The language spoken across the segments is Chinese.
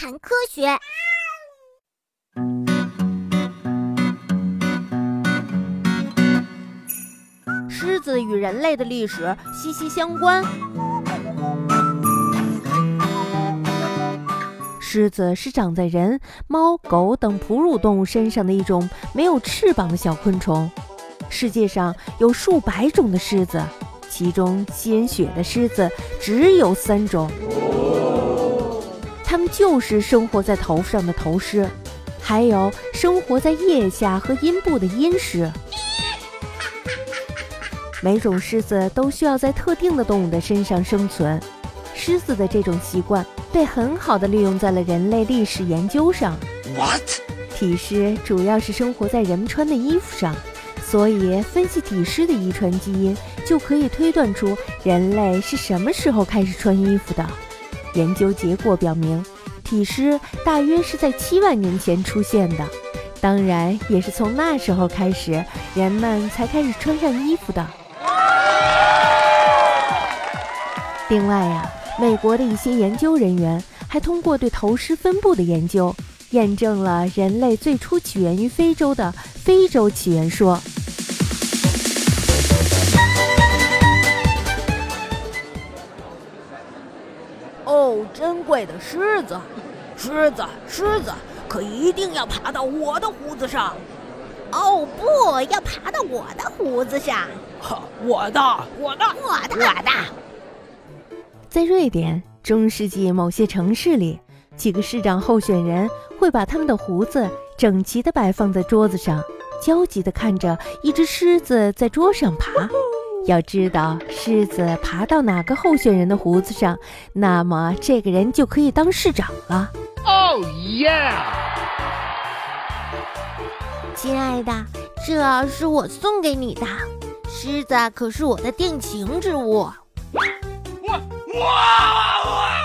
谈科学。狮子与人类的历史息息相关。狮子是长在人、猫、狗等哺乳动物身上的一种没有翅膀的小昆虫。世界上有数百种的狮子，其中吸人血的狮子只有三种，它们就是生活在头上的头虱，还有生活在腋下和阴部的阴虱。每种狮子都需要在特定的动物的身上生存，狮子的这种习惯被很好的利用在了人类历史研究上。What？体虱主要是生活在人们穿的衣服上，所以分析体虱的遗传基因，就可以推断出人类是什么时候开始穿衣服的。研究结果表明，体狮大约是在七万年前出现的，当然也是从那时候开始，人们才开始穿上衣服的。另外呀，美国的一些研究人员还通过对头虱分布的研究，验证了人类最初起源于非洲的非洲起源说。哦，珍贵的狮子，狮子，狮子，可一定要爬到我的胡子上。哦，不要爬到我的胡子上。哈，我的，我的，我的，我的。在瑞典中世纪某些城市里，几个市长候选人会把他们的胡子整齐地摆放在桌子上，焦急地看着一只狮子在桌上爬。要知道，狮子爬到哪个候选人的胡子上，那么这个人就可以当市长了。Oh yeah！亲爱的，这是我送给你的。狮子可是我的定情之物。哇哇！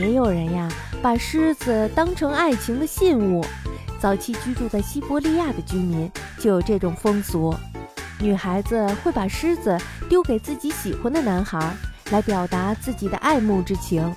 也有人呀，把狮子当成爱情的信物。早期居住在西伯利亚的居民就有这种风俗。女孩子会把狮子丢给自己喜欢的男孩，来表达自己的爱慕之情。